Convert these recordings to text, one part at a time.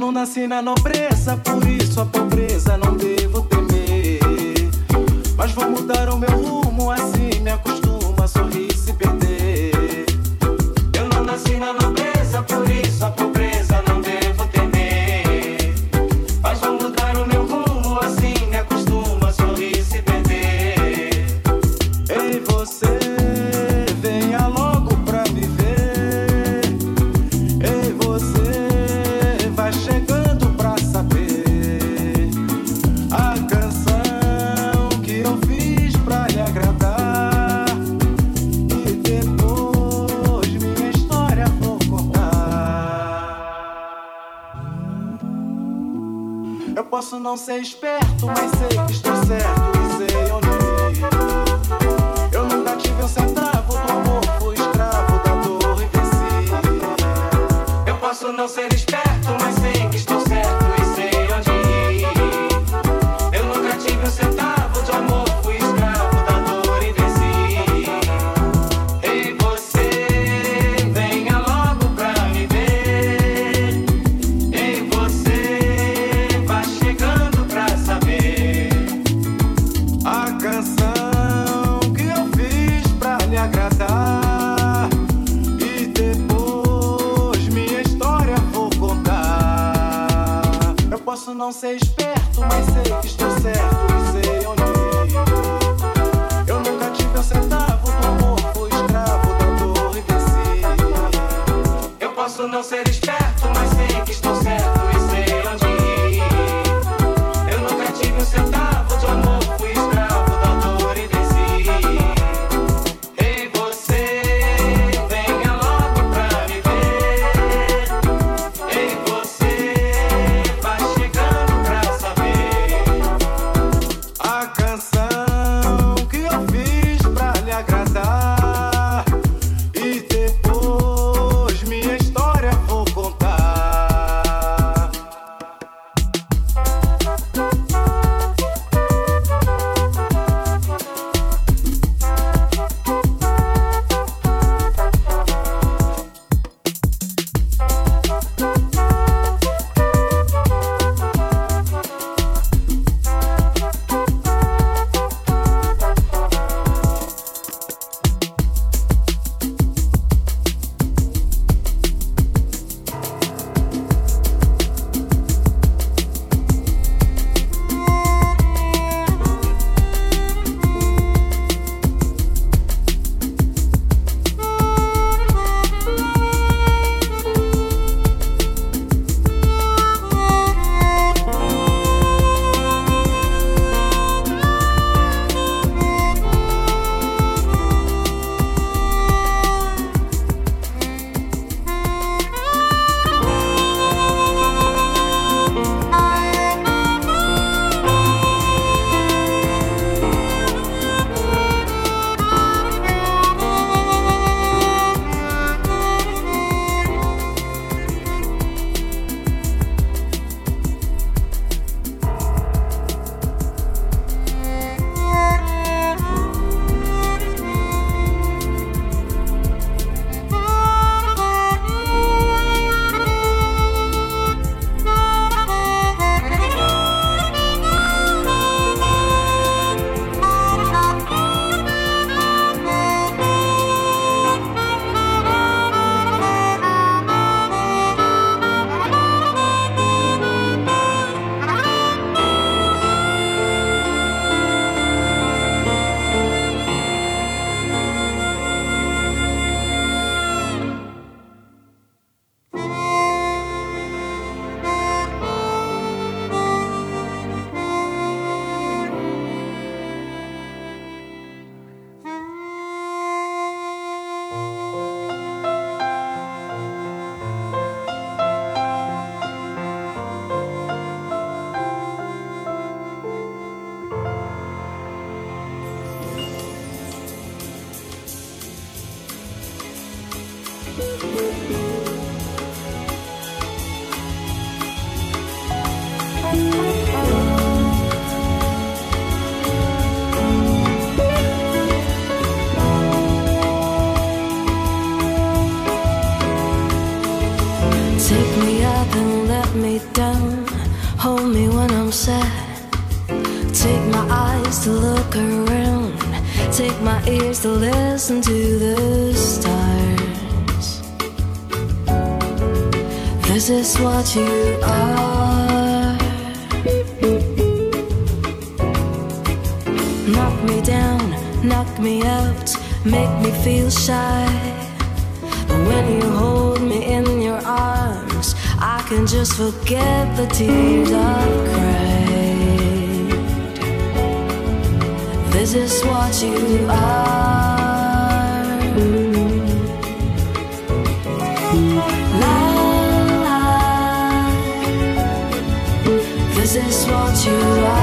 não nasci na nobreza, por isso a pobreza não devo temer. Mas vou mudar o meu rumo assim. não ser esperto, mas sei que estou certo. To listen to the stars. This is what you are. Knock me down, knock me out, make me feel shy. But when you hold me in your arms, I can just forget the tears I've cried. This what you are. La, la. This is what you are.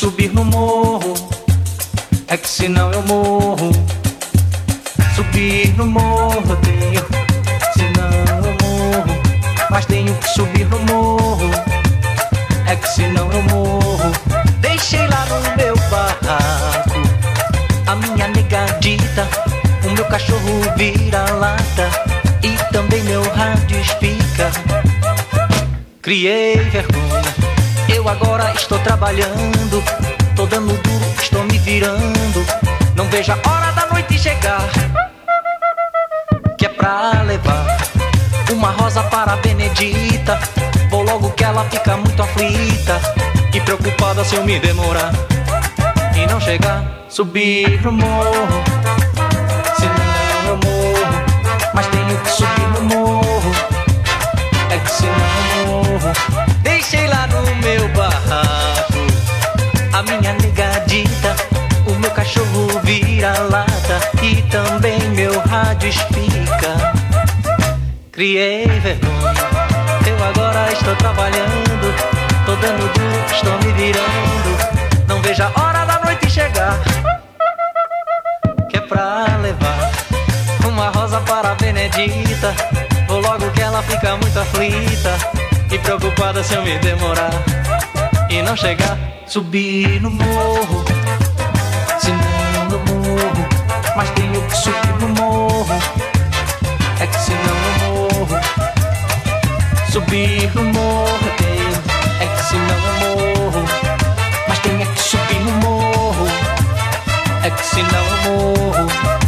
Subir no morro. É que senão eu morro. Subir no morro tenho, senão eu morro. Mas tenho que subir no morro. É que senão eu morro. Deixei lá no meu barraco a minha negadita, o meu cachorro vira lata e também meu rádio espica. Criei vergonha, eu agora estou trabalhando, tô dando duro, estou me virando. Não vejo a hora da noite chegar, que é pra levar uma rosa para a Benedita. Vou logo que ela fica muito aflita e preocupada se eu me demorar e não chegar, subir no morro. Negadita, o meu cachorro vira lata e também meu rádio espica. Criei vergonha, eu agora estou trabalhando, tô dando duro, estou me virando. Não vejo a hora da noite chegar, que é pra levar uma rosa para a Benedita. Vou logo que ela fica muito aflita e preocupada se eu me demorar e não chegar. Subir no morro, senão eu morro, mas tenho que subir no morro. É que senão eu morro. Subir no morro, é que senão eu morro. Mas tenho que subir no morro, é que senão eu morro.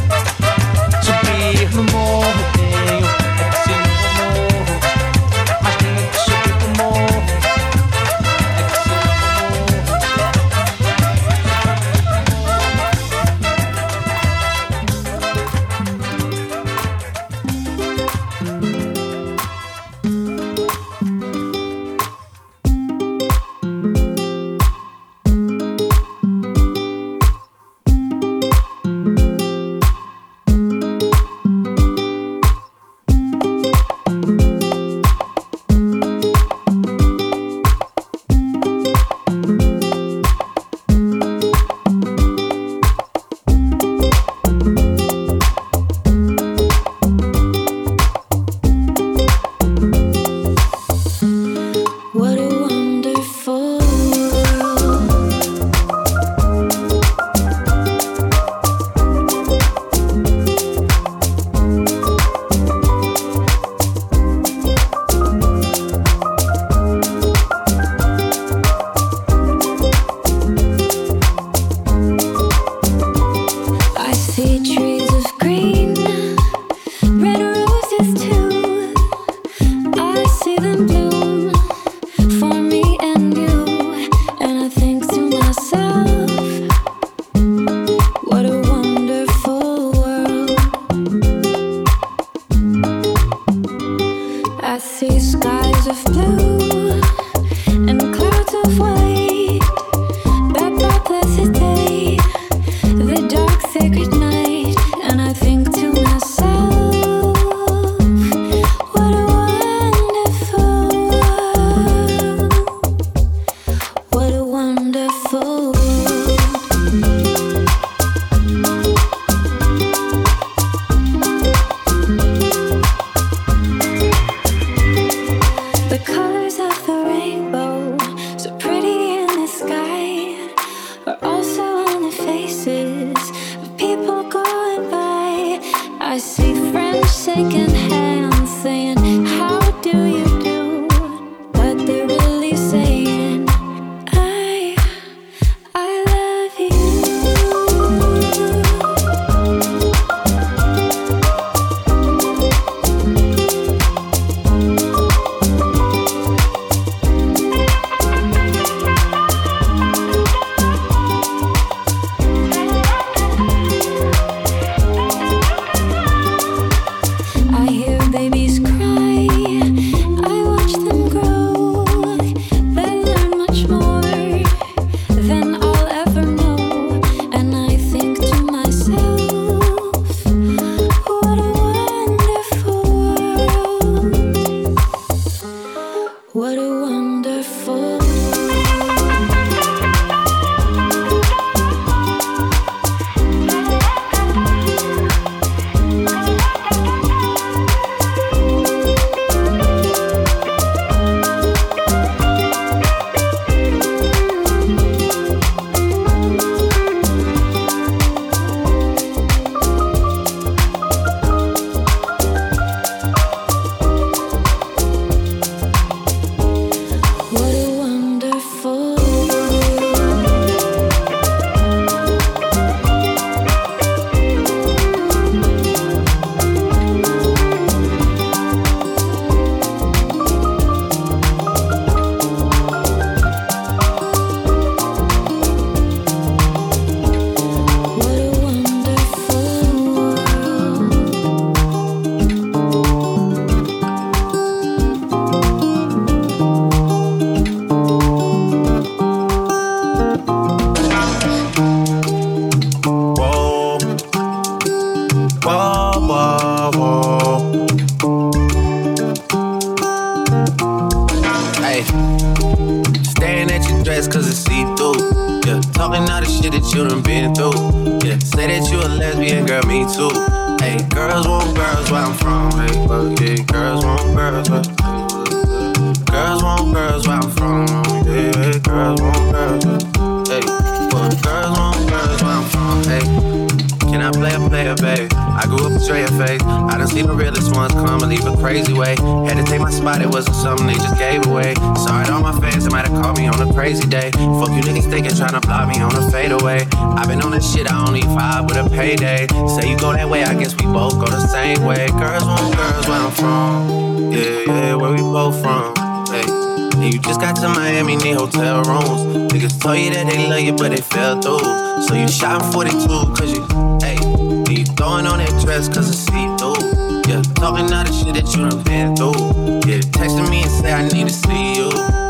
show you that they love you, but they fell through. So you shot 42, cause you, hey, and you throwing on that dress, cause it's see through. Yeah, talking all the shit that you done been through. Yeah, texting me and say, I need to see you.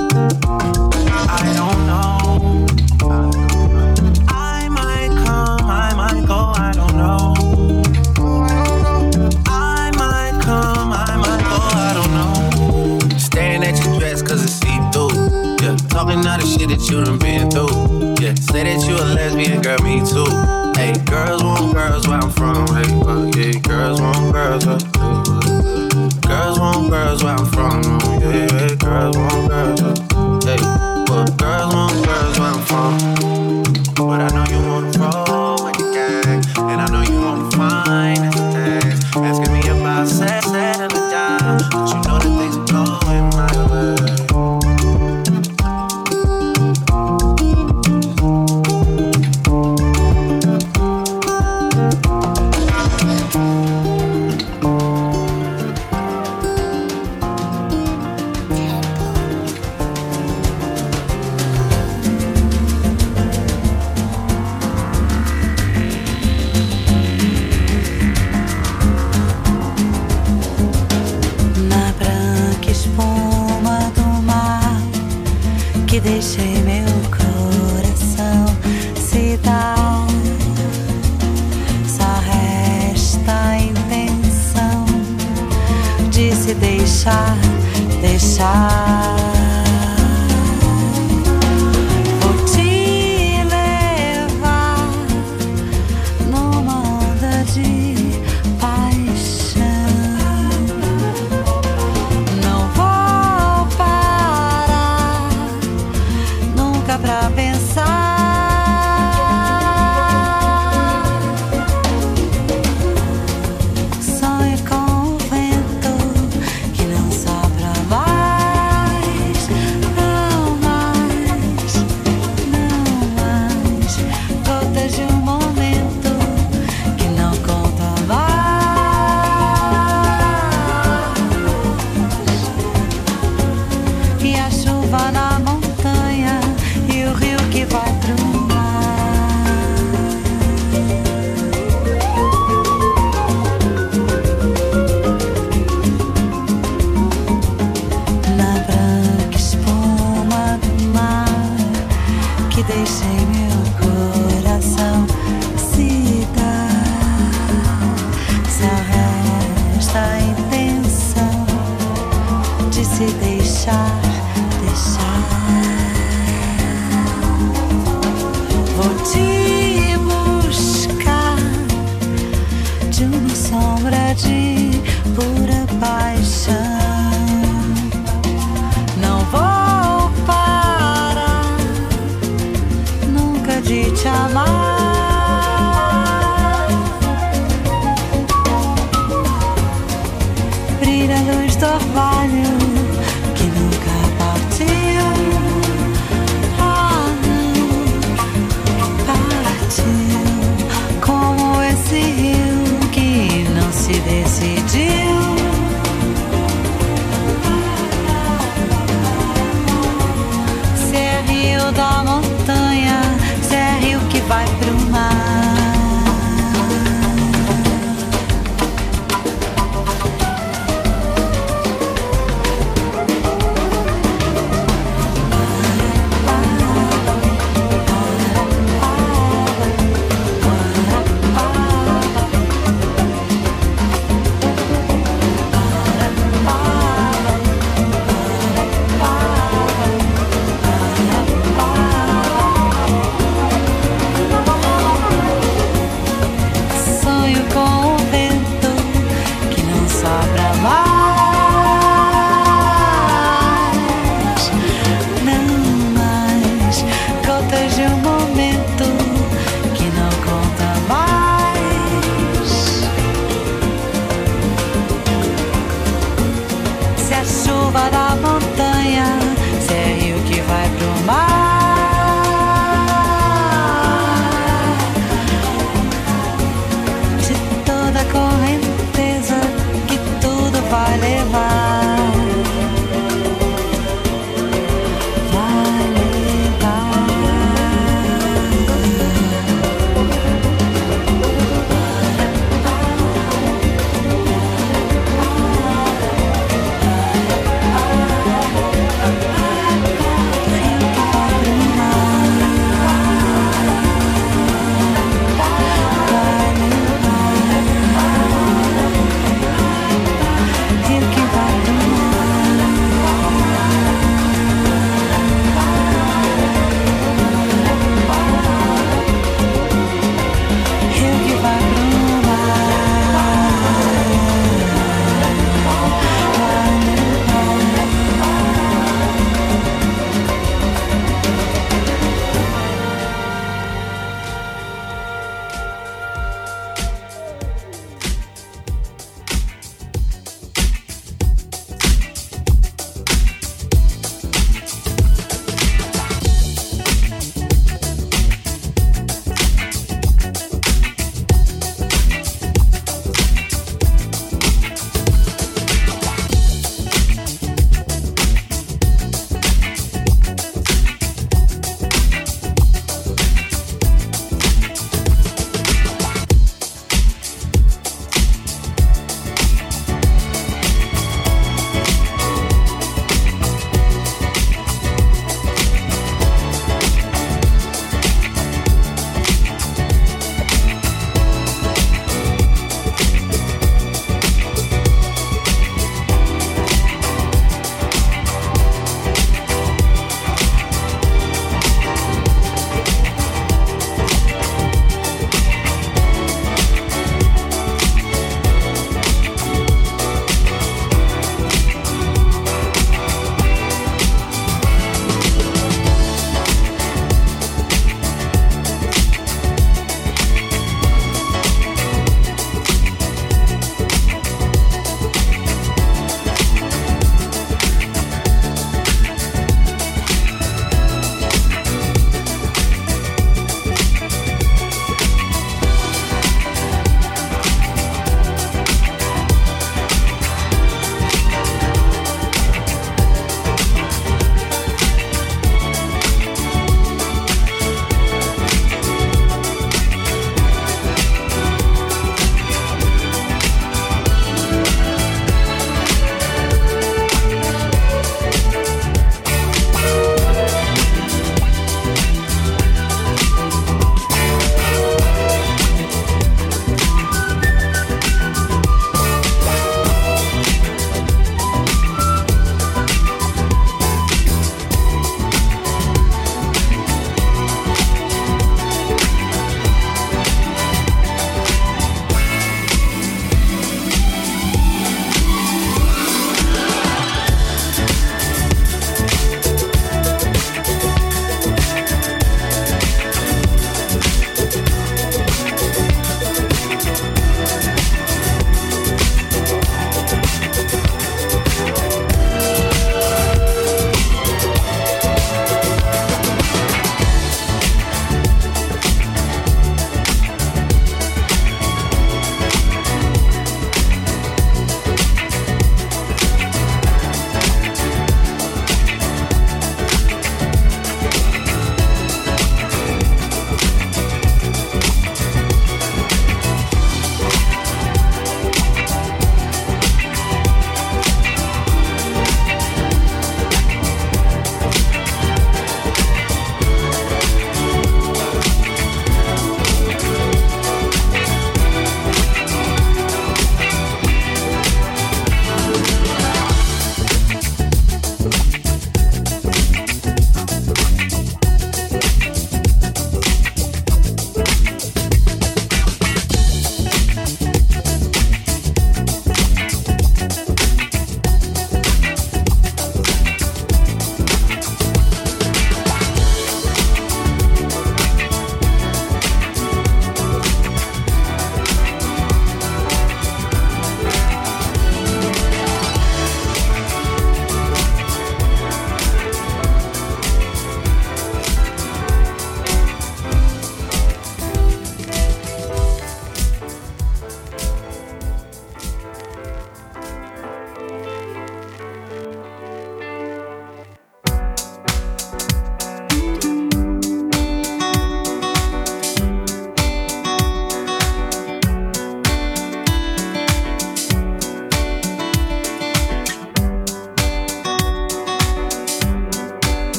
talking all the shit that you done been through. Yeah, say that you a lesbian, girl, me too. Hey, girls want girls where I'm from. Hey, fuck yeah, girls want girls.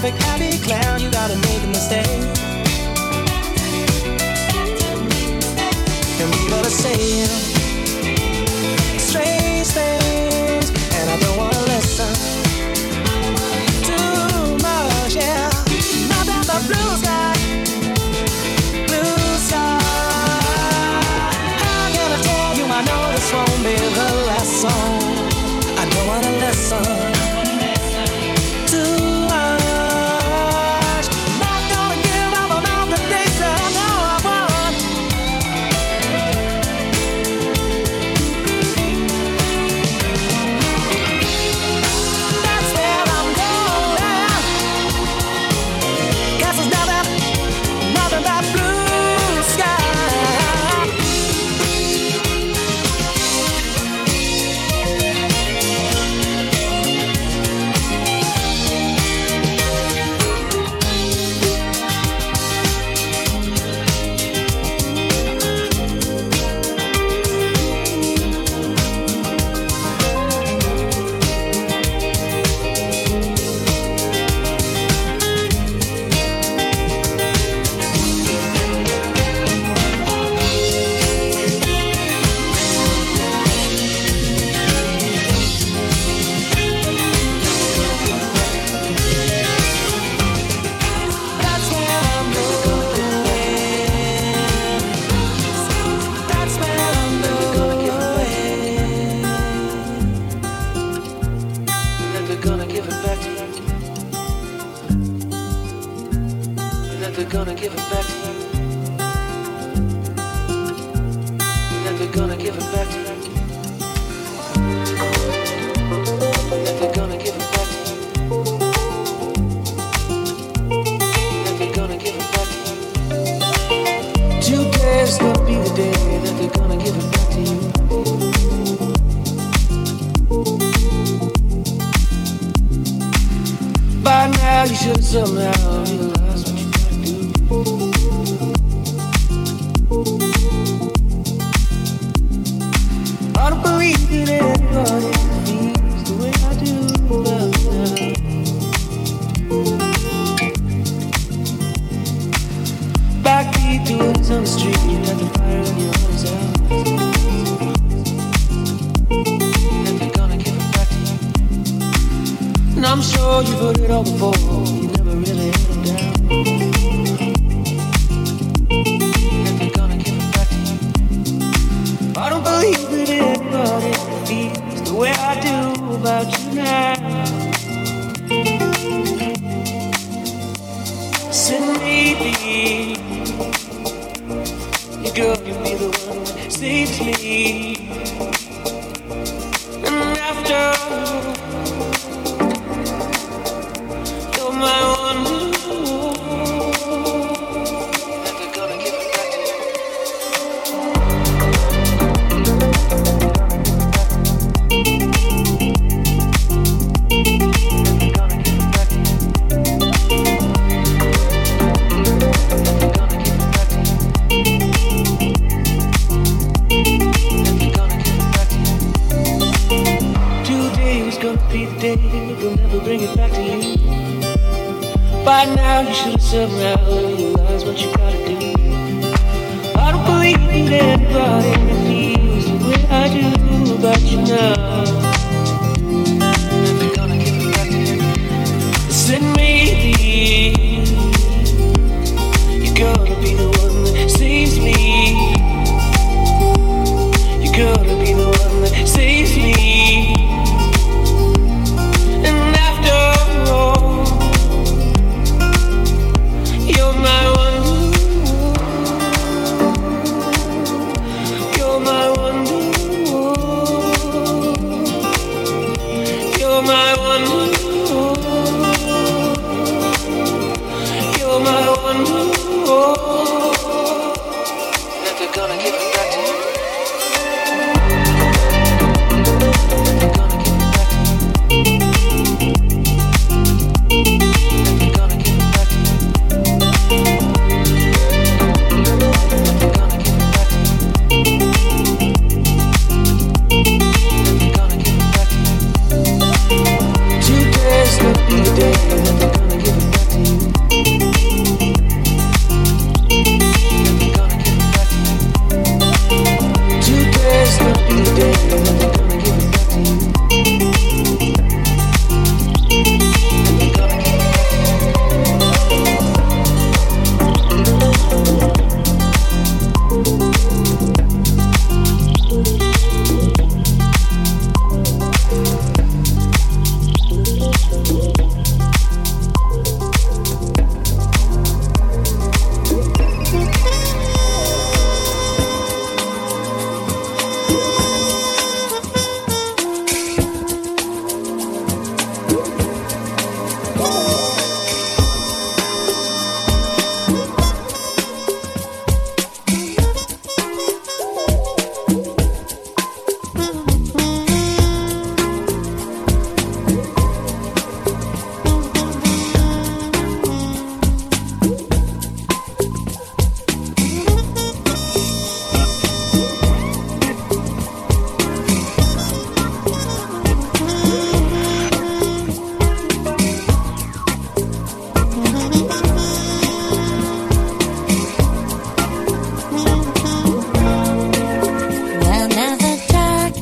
Perfect happy clown, you gotta make a mistake.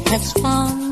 have fun.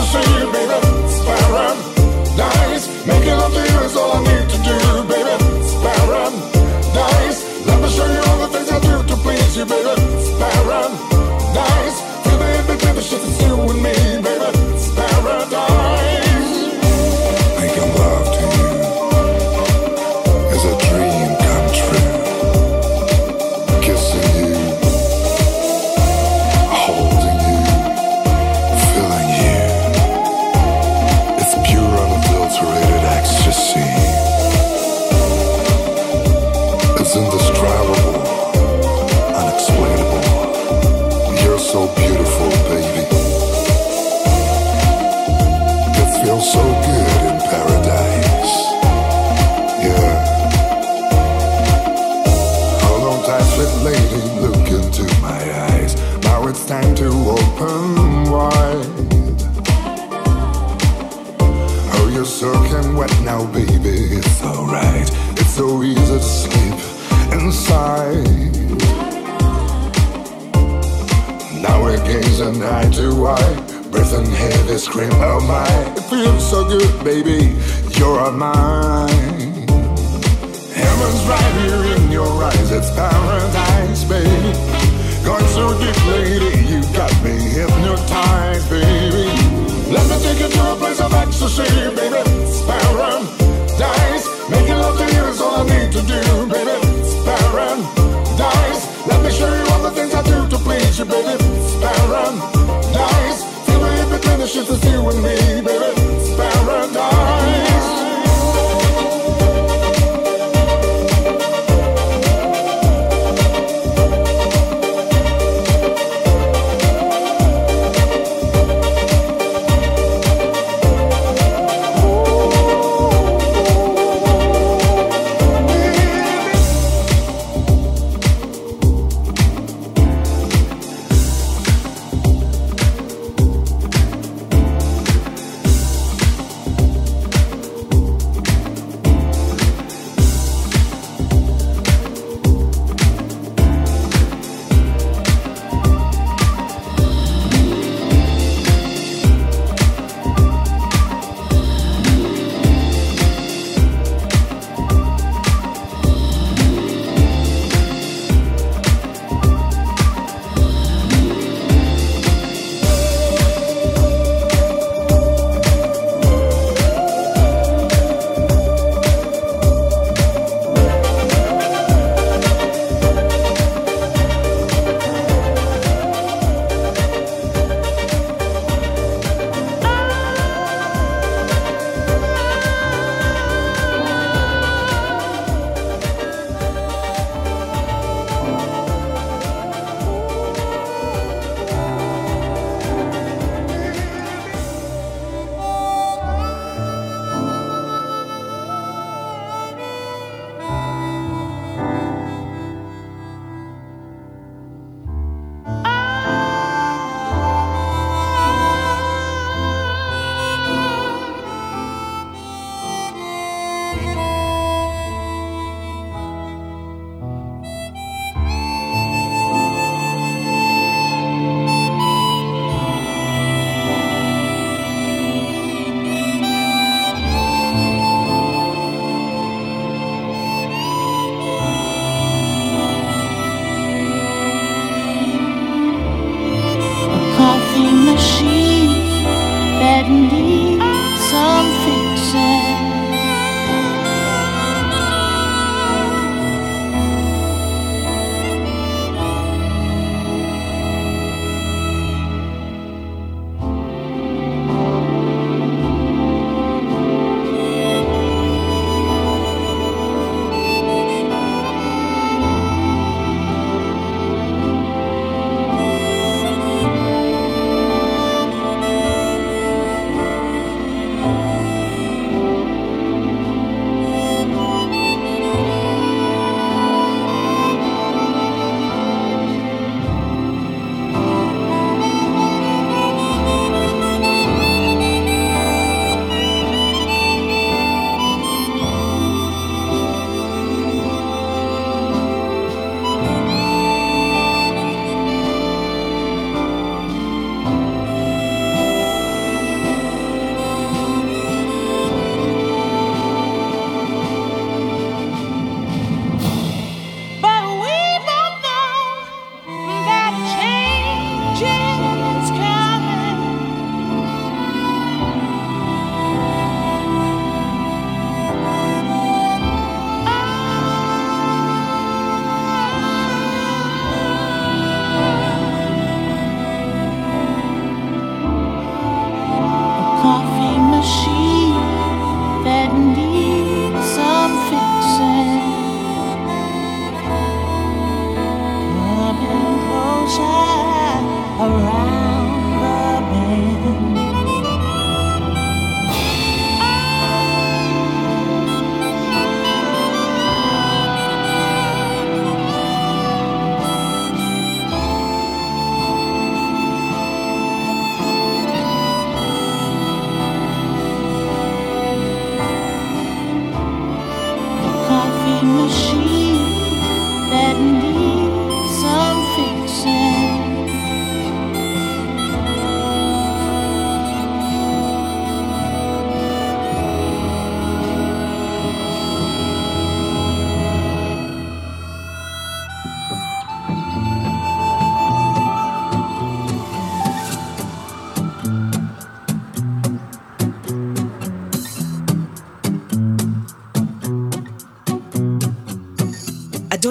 the same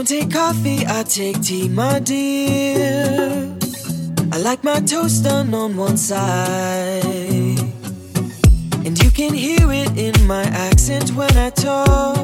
take coffee, I take tea, my dear. I like my toast done on one side. And you can hear it in my accent when I talk.